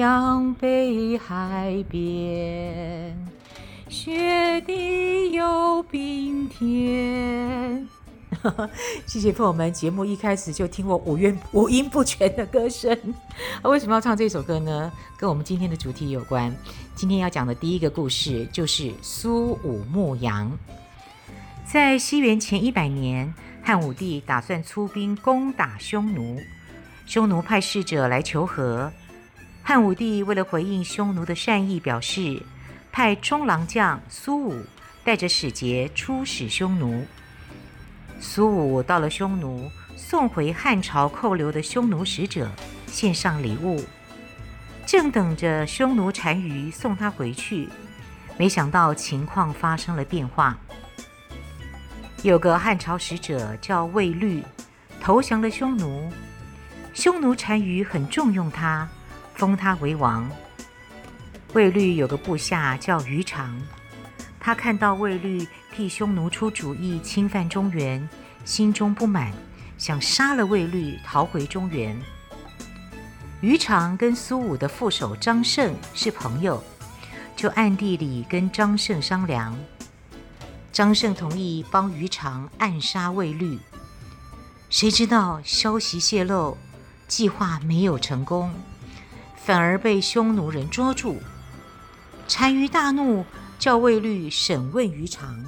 牧羊北海边。雪地有冰天，谢谢。朋友们。节目一开始就听我五音五音不全的歌声，为什么要唱这首歌呢？跟我们今天的主题有关。今天要讲的第一个故事就是苏武牧羊。在西元前一百年，汉武帝打算出兵攻打匈奴，匈奴派使者来求和。汉武帝为了回应匈奴的善意，表示。派中郎将苏武带着使节出使匈奴。苏武到了匈奴，送回汉朝扣留的匈奴使者，献上礼物。正等着匈奴单于送他回去，没想到情况发生了变化。有个汉朝使者叫卫律，投降了匈奴。匈奴单于很重用他，封他为王。卫律有个部下叫于长，他看到卫律替匈奴出主意侵犯中原，心中不满，想杀了卫律，逃回中原。于长跟苏武的副手张胜是朋友，就暗地里跟张胜商量。张胜同意帮于长暗杀卫律，谁知道消息泄露，计划没有成功，反而被匈奴人捉住。单于大怒，叫卫律审问于长。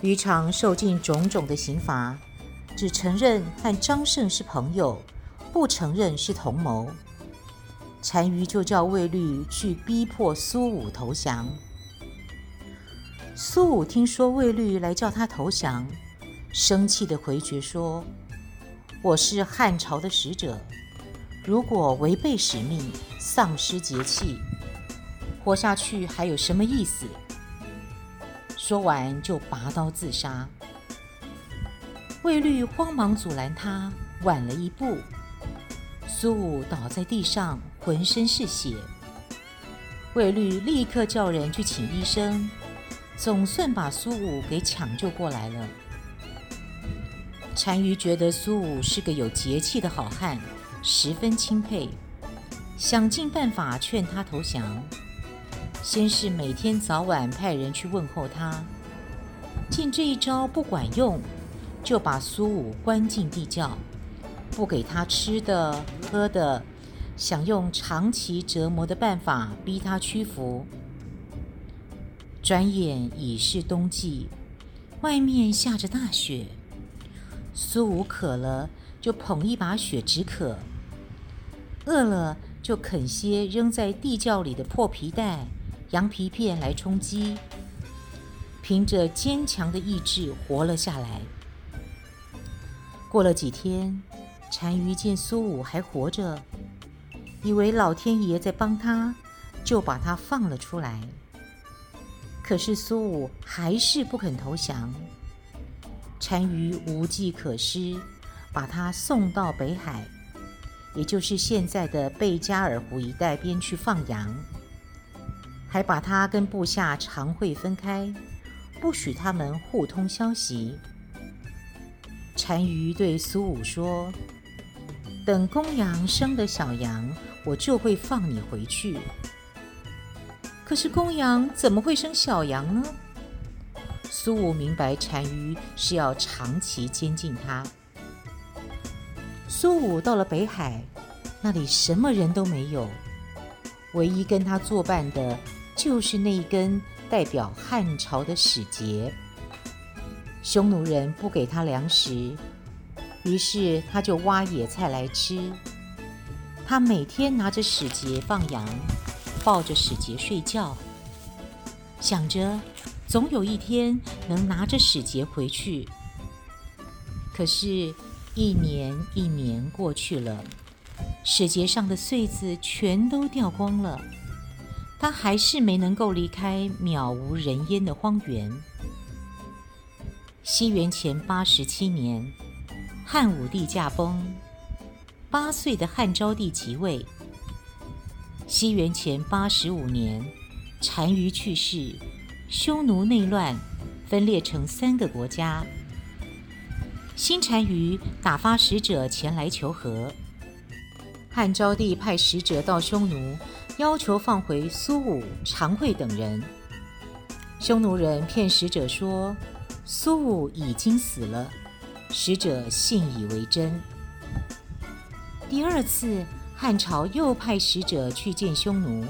于长受尽种种的刑罚，只承认和张胜是朋友，不承认是同谋。单于就叫卫律去逼迫苏武投降。苏武听说卫律来叫他投降，生气地回绝说：“我是汉朝的使者，如果违背使命，丧失节气。”活下去还有什么意思？说完就拔刀自杀。卫律慌忙阻拦他，晚了一步，苏武倒在地上，浑身是血。卫律立刻叫人去请医生，总算把苏武给抢救过来了。单于觉得苏武是个有节气的好汉，十分钦佩，想尽办法劝他投降。先是每天早晚派人去问候他，见这一招不管用，就把苏武关进地窖，不给他吃的喝的，想用长期折磨的办法逼他屈服。转眼已是冬季，外面下着大雪，苏武渴了就捧一把雪止渴，饿了就啃些扔在地窖里的破皮带。羊皮片来充饥，凭着坚强的意志活了下来。过了几天，单于见苏武还活着，以为老天爷在帮他，就把他放了出来。可是苏武还是不肯投降，单于无计可施，把他送到北海，也就是现在的贝加尔湖一带边去放羊。还把他跟部下常会分开，不许他们互通消息。单于对苏武说：“等公羊生了小羊，我就会放你回去。”可是公羊怎么会生小羊呢？苏武明白单于是要长期监禁他。苏武到了北海，那里什么人都没有，唯一跟他作伴的。就是那一根代表汉朝的使节，匈奴人不给他粮食，于是他就挖野菜来吃。他每天拿着使节放羊，抱着使节睡觉，想着总有一天能拿着使节回去。可是，一年一年过去了，使节上的穗子全都掉光了，他还是没能够离开渺无人烟的荒原。西元前八十七年，汉武帝驾崩，八岁的汉昭帝即位。西元前八十五年，单于去世，匈奴内乱，分裂成三个国家。新单于打发使者前来求和。汉昭帝派使者到匈奴，要求放回苏武、常惠等人。匈奴人骗使者说苏武已经死了，使者信以为真。第二次，汉朝又派使者去见匈奴。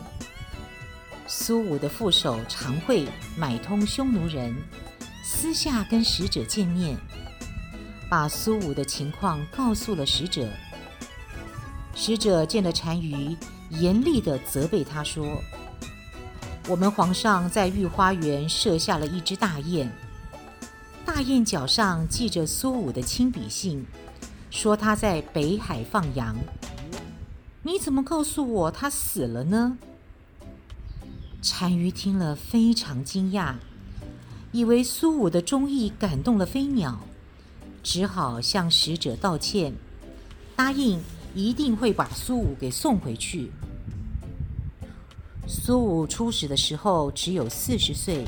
苏武的副手常惠买通匈奴人，私下跟使者见面，把苏武的情况告诉了使者。使者见了单于，严厉地责备他说：“我们皇上在御花园设下了一只大雁，大雁脚上系着苏武的亲笔信，说他在北海放羊。你怎么告诉我他死了呢？”单于听了非常惊讶，以为苏武的忠义感动了飞鸟，只好向使者道歉，答应。一定会把苏武给送回去。苏武出使的时候只有四十岁，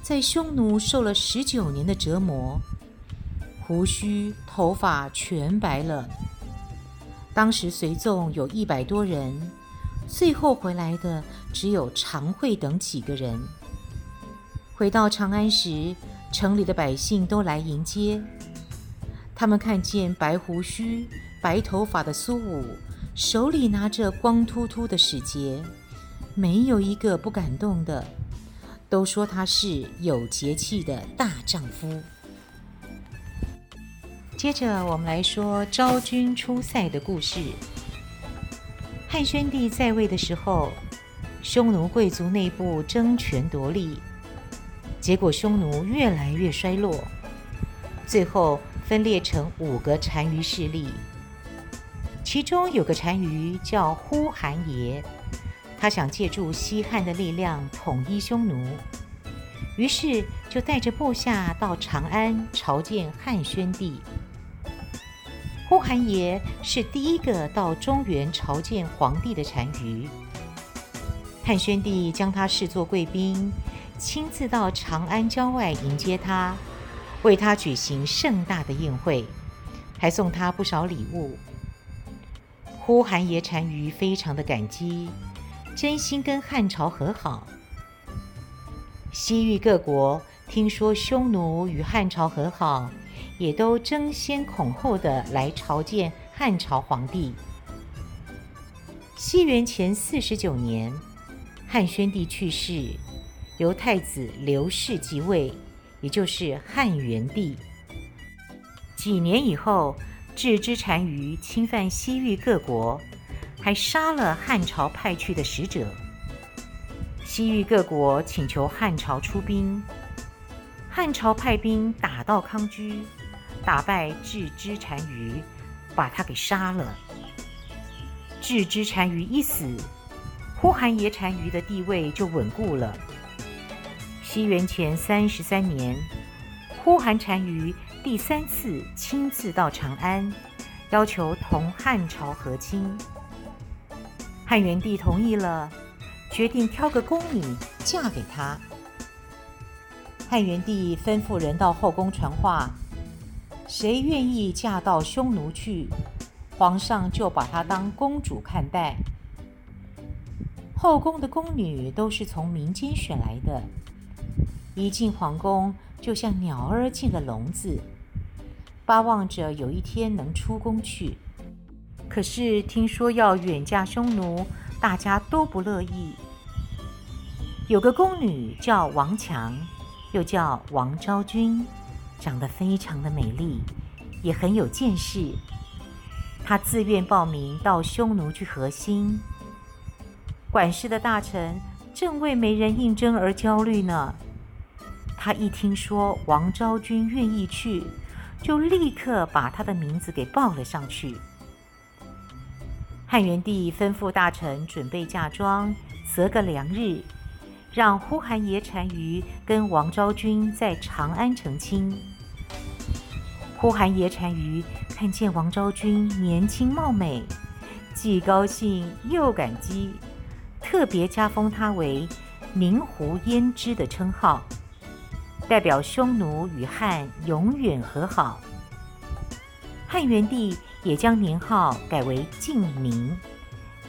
在匈奴受了十九年的折磨，胡须头发全白了。当时随从有一百多人，最后回来的只有常惠等几个人。回到长安时，城里的百姓都来迎接，他们看见白胡须。白头发的苏武手里拿着光秃秃的使节，没有一个不感动的，都说他是有节气的大丈夫。接着，我们来说昭君出塞的故事。汉宣帝在位的时候，匈奴贵族内部争权夺利，结果匈奴越来越衰落，最后分裂成五个单于势力。其中有个单于叫呼韩邪，他想借助西汉的力量统一匈奴，于是就带着部下到长安朝见汉宣帝。呼韩邪是第一个到中原朝见皇帝的单于，汉宣帝将他视作贵宾，亲自到长安郊外迎接他，为他举行盛大的宴会，还送他不少礼物。呼韩邪单于非常的感激，真心跟汉朝和好。西域各国听说匈奴与汉朝和好，也都争先恐后的来朝见汉朝皇帝。西元前四十九年，汉宣帝去世，由太子刘氏继位，也就是汉元帝。几年以后。郅支单于侵犯西域各国，还杀了汉朝派去的使者。西域各国请求汉朝出兵，汉朝派兵打到康居，打败郅支单于，把他给杀了。郅支单于一死，呼韩邪单于的地位就稳固了。西元前三十三年，呼韩单于。第三次亲自到长安，要求同汉朝和亲。汉元帝同意了，决定挑个宫女嫁给他。汉元帝吩咐人到后宫传话：谁愿意嫁到匈奴去，皇上就把她当公主看待。后宫的宫女都是从民间选来的，一进皇宫就像鸟儿进了笼子。巴望着有一天能出宫去，可是听说要远嫁匈奴，大家都不乐意。有个宫女叫王强，又叫王昭君，长得非常的美丽，也很有见识。她自愿报名到匈奴去和亲。管事的大臣正为没人应征而焦虑呢。他一听说王昭君愿意去，就立刻把他的名字给报了上去。汉元帝吩咐大臣准备嫁妆，择个良日，让呼韩邪单于跟王昭君在长安成亲。呼韩邪单于看见王昭君年轻貌美，既高兴又感激，特别加封她为明湖胭脂的称号，代表匈奴与汉永远和好。汉元帝也将年号改为晋明，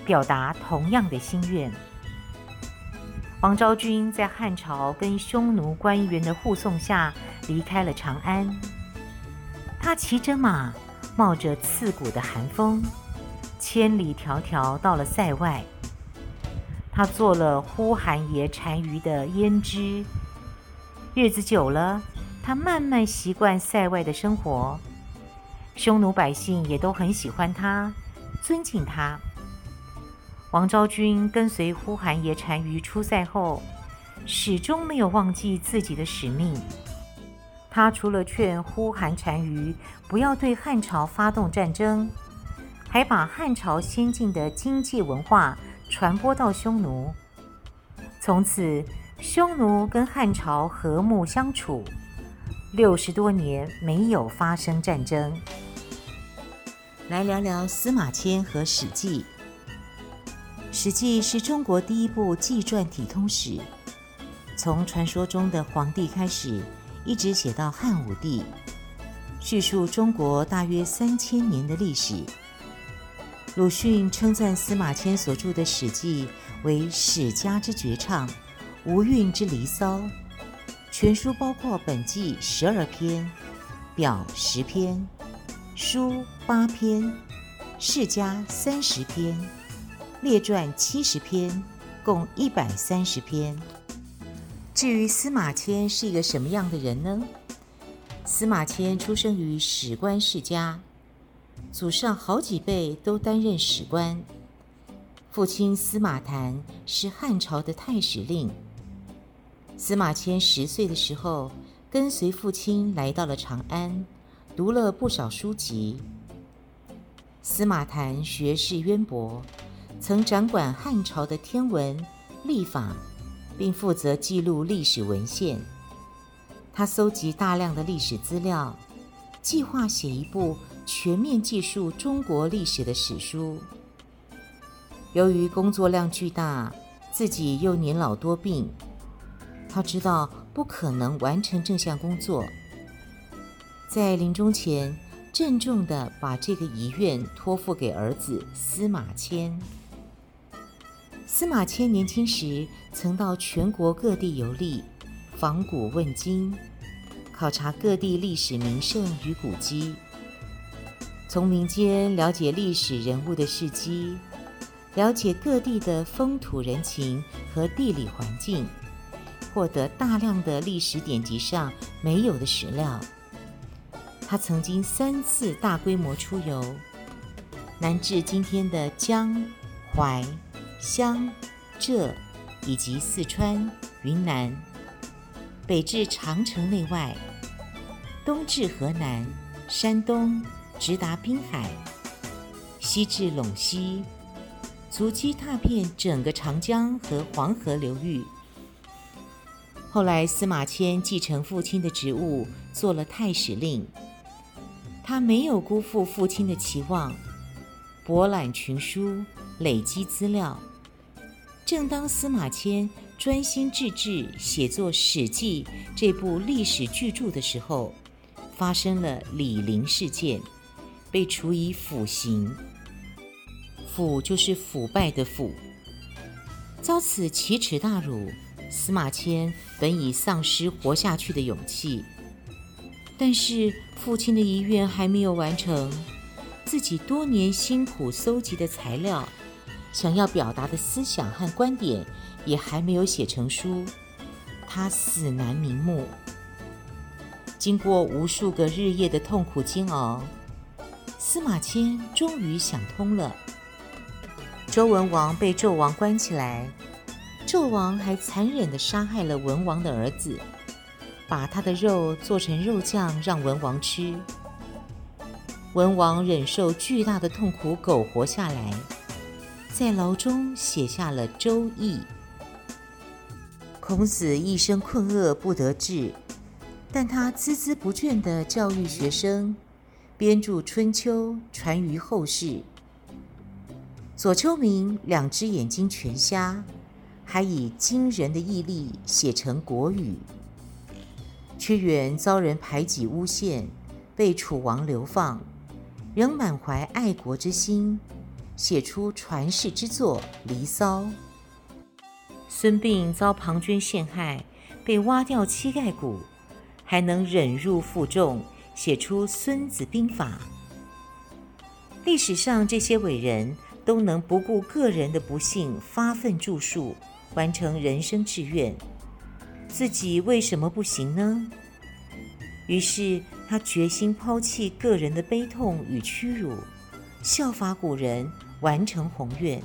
表达同样的心愿。王昭君在汉朝跟匈奴官员的护送下离开了长安。她骑着马，冒着刺骨的寒风，千里迢迢到了塞外。她做了呼韩邪单于的胭脂，日子久了，他慢慢习惯塞外的生活。匈奴百姓也都很喜欢他，尊敬他。王昭君跟随呼韩邪单于出塞后，始终没有忘记自己的使命。他除了劝呼韩单于不要对汉朝发动战争，还把汉朝先进的经济文化传播到匈奴。从此，匈奴跟汉朝和睦相处，六十多年没有发生战争。来聊聊司马迁和《史记》。《史记》是中国第一部纪传体通史，从传说中的黄帝开始，一直写到汉武帝，叙述中国大约三千年的历史。鲁迅称赞司马迁所著的《史记》为史家之绝唱，无韵之离骚。全书包括本纪十二篇，表十篇。书八篇，世家三十篇，列传七十篇，共一百三十篇。至于司马迁是一个什么样的人呢？司马迁出生于史官世家，祖上好几辈都担任史官。父亲司马谈是汉朝的太史令。司马迁十岁的时候，跟随父亲来到了长安。读了不少书籍。司马谈学识渊博，曾掌管汉朝的天文、历法，并负责记录历史文献。他搜集大量的历史资料，计划写一部全面记述中国历史的史书。由于工作量巨大，自己又年老多病，他知道不可能完成这项工作。在临终前，郑重地把这个遗愿托付给儿子司马迁。司马迁年轻时曾到全国各地游历，访古问今，考察各地历史名胜与古迹，从民间了解历史人物的事迹，了解各地的风土人情和地理环境，获得大量的历史典籍上没有的史料。他曾经三次大规模出游，南至今天的江、淮、湘、浙，以及四川、云南；北至长城内外，东至河南、山东，直达滨海；西至陇西，足迹踏遍整个长江和黄河流域。后来，司马迁继承父亲的职务，做了太史令。他没有辜负父亲的期望，博览群书，累积资料。正当司马迁专心致志写作《史记》这部历史巨著的时候，发生了李陵事件，被处以腐刑。腐就是腐败的腐。遭此奇耻大辱，司马迁本已丧失活下去的勇气。但是父亲的遗愿还没有完成，自己多年辛苦搜集的材料，想要表达的思想和观点也还没有写成书，他死难瞑目。经过无数个日夜的痛苦煎熬，司马迁终于想通了。周文王被纣王关起来，纣王还残忍地杀害了文王的儿子。把他的肉做成肉酱让文王吃，文王忍受巨大的痛苦苟活下来，在牢中写下了《周易》。孔子一生困厄不得志，但他孜孜不倦地教育学生，编著《春秋》，传于后世。左丘明两只眼睛全瞎，还以惊人的毅力写成《国语》。屈原遭人排挤诬陷，被楚王流放，仍满怀爱国之心，写出传世之作《离骚》。孙膑遭庞涓陷害，被挖掉膝盖骨，还能忍辱负重，写出《孙子兵法》。历史上这些伟人都能不顾个人的不幸，发奋著述，完成人生志愿，自己为什么不行呢？于是他决心抛弃个人的悲痛与屈辱，效法古人，完成宏愿。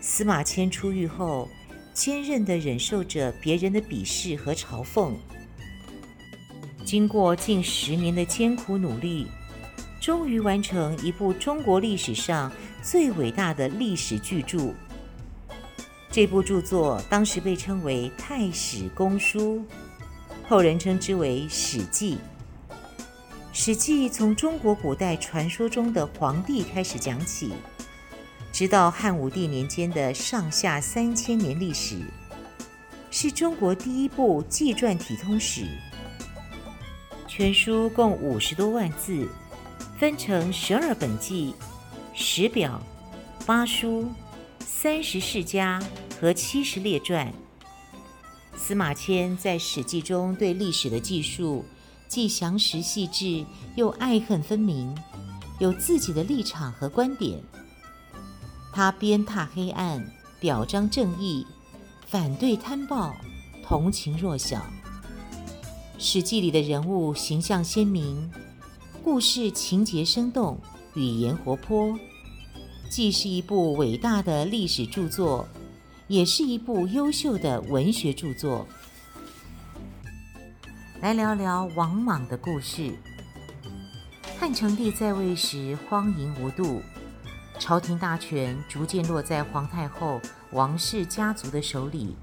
司马迁出狱后，坚韧地忍受着别人的鄙视和嘲讽。经过近十年的艰苦努力，终于完成一部中国历史上最伟大的历史巨著。这部著作当时被称为《太史公书》，后人称之为《史记》。《史记》从中国古代传说中的黄帝开始讲起。直到汉武帝年间的上下三千年历史，是中国第一部纪传体通史。全书共五十多万字，分成十二本纪、十表、八书、三十世家和七十列传。司马迁在《史记》中对历史的记述，既详实细致，又爱恨分明，有自己的立场和观点。他鞭挞黑暗，表彰正义，反对贪暴，同情弱小。《史记》里的人物形象鲜明，故事情节生动，语言活泼，既是一部伟大的历史著作，也是一部优秀的文学著作。来聊聊王莽的故事。汉成帝在位时荒淫无度。朝廷大权逐渐落在皇太后、王氏家族的手里。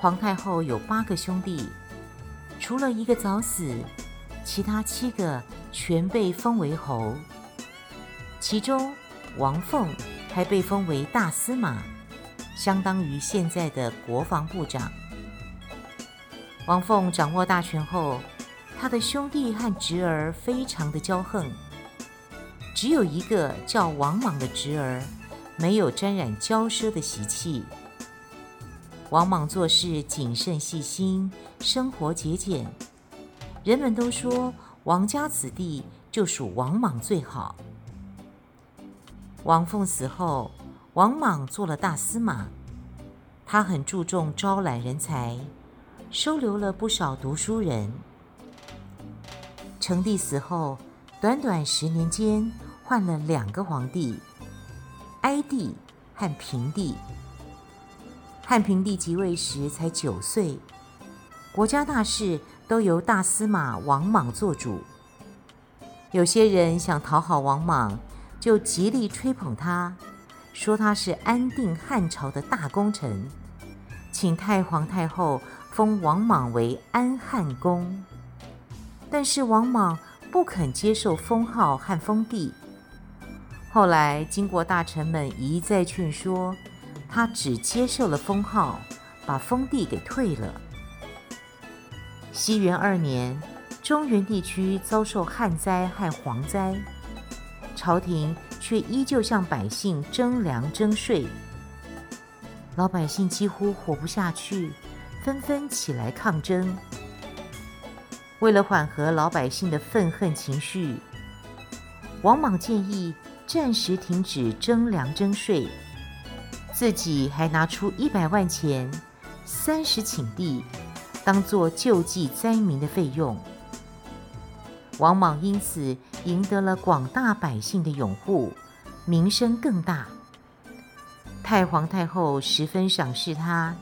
皇太后有八个兄弟，除了一个早死，其他七个全被封为侯。其中，王凤还被封为大司马，相当于现在的国防部长。王凤掌握大权后，他的兄弟和侄儿非常的骄横。只有一个叫王莽的侄儿，没有沾染骄奢的习气。王莽做事谨慎细心，生活节俭。人们都说王家子弟就属王莽最好。王凤死后，王莽做了大司马，他很注重招揽人才，收留了不少读书人。成帝死后，短短十年间，换了两个皇帝，哀帝和平帝。汉平帝即位时才九岁，国家大事都由大司马王莽做主。有些人想讨好王莽，就极力吹捧他，说他是安定汉朝的大功臣，请太皇太后封王莽为安汉公。但是王莽不肯接受封号和封地。后来，经过大臣们一再劝说，他只接受了封号，把封地给退了。西元二年，中原地区遭受旱灾和蝗灾，朝廷却依旧向百姓征粮征税，老百姓几乎活不下去，纷纷起来抗争。为了缓和老百姓的愤恨情绪，王莽建议。暂时停止征粮征税，自己还拿出一百万钱、三十顷地，当做救济灾民的费用。王莽因此赢得了广大百姓的拥护，名声更大。太皇太后十分赏识他，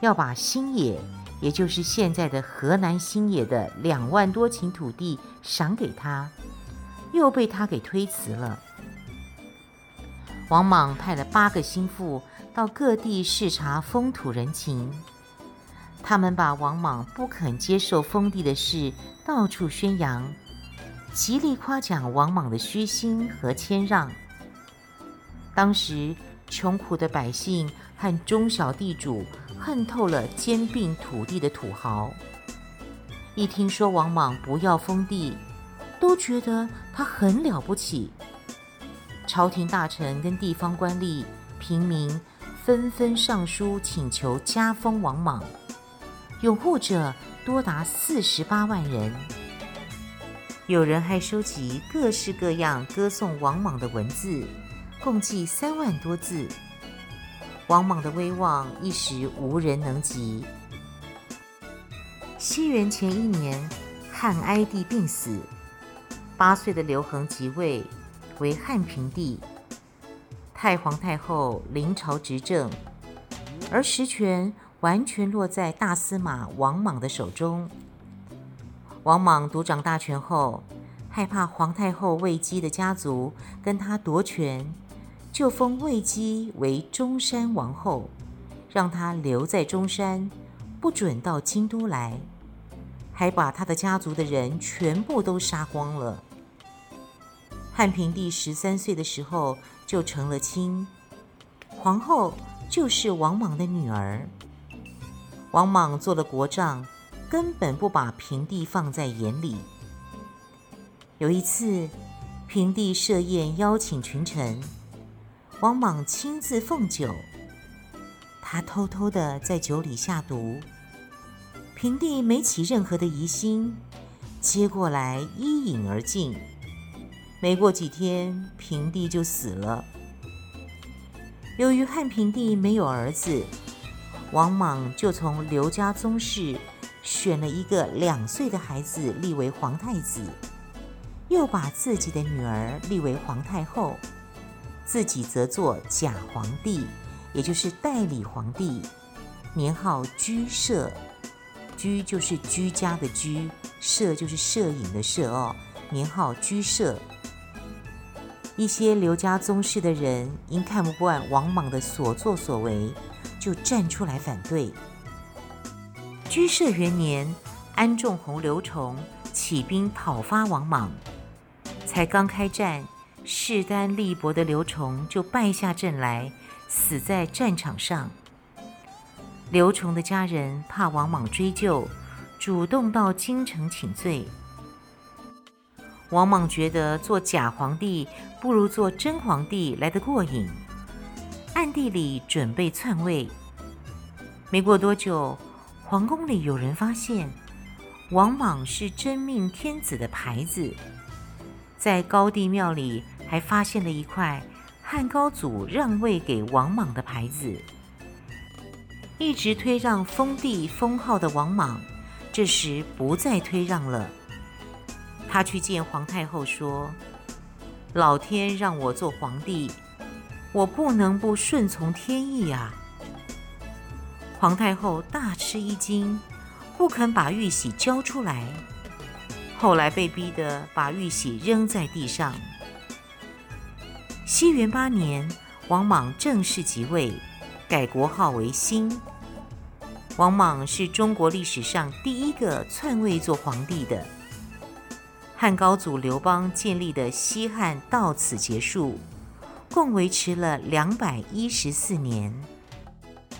要把新野，也就是现在的河南新野的两万多顷土地赏给他，又被他给推辞了。王莽派了八个心腹到各地视察风土人情，他们把王莽不肯接受封地的事到处宣扬，极力夸奖王莽的虚心和谦让。当时穷苦的百姓和中小地主恨透了兼并土地的土豪，一听说王莽不要封地，都觉得他很了不起。朝廷大臣跟地方官吏、平民纷纷上书请求加封王莽，拥护者多达四十八万人。有人还收集各式各样歌颂王莽的文字，共计三万多字。王莽的威望一时无人能及。西元前一年，汉哀帝病死，八岁的刘恒即位。为汉平帝，太皇太后临朝执政，而实权完全落在大司马王莽的手中。王莽独掌大权后，害怕皇太后魏姬的家族跟他夺权，就封魏姬为中山王后，让她留在中山，不准到京都来，还把他的家族的人全部都杀光了。汉平帝十三岁的时候就成了亲，皇后就是王莽的女儿。王莽做了国丈，根本不把平帝放在眼里。有一次，平帝设宴邀请群臣，王莽亲自奉酒，他偷偷的在酒里下毒，平帝没起任何的疑心，接过来一饮而尽。没过几天，平帝就死了。由于汉平帝没有儿子，王莽就从刘家宗室选了一个两岁的孩子立为皇太子，又把自己的女儿立为皇太后，自己则做假皇帝，也就是代理皇帝，年号居摄。居就是居家的居，摄就是摄影的摄哦，年号居摄。一些刘家宗室的人因看不惯王莽的所作所为，就站出来反对。居摄元年，安仲洪、刘崇起兵讨伐王莽，才刚开战，势单力薄的刘崇就败下阵来，死在战场上。刘崇的家人怕王莽追究，主动到京城请罪。王莽觉得做假皇帝不如做真皇帝来得过瘾，暗地里准备篡位。没过多久，皇宫里有人发现王莽是真命天子的牌子，在高帝庙里还发现了一块汉高祖让位给王莽的牌子。一直推让封地封号的王莽，这时不再推让了。他去见皇太后说：“老天让我做皇帝，我不能不顺从天意啊。”皇太后大吃一惊，不肯把玉玺交出来。后来被逼得把玉玺扔在地上。西元八年，王莽正式即位，改国号为新。王莽是中国历史上第一个篡位做皇帝的。汉高祖刘邦建立的西汉到此结束，共维持了两百一十四年。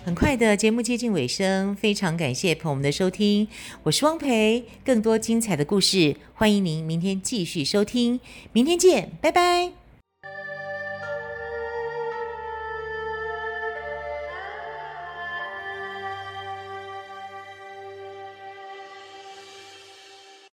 很快的节目接近尾声，非常感谢朋友们的收听，我是汪培。更多精彩的故事，欢迎您明天继续收听，明天见，拜拜。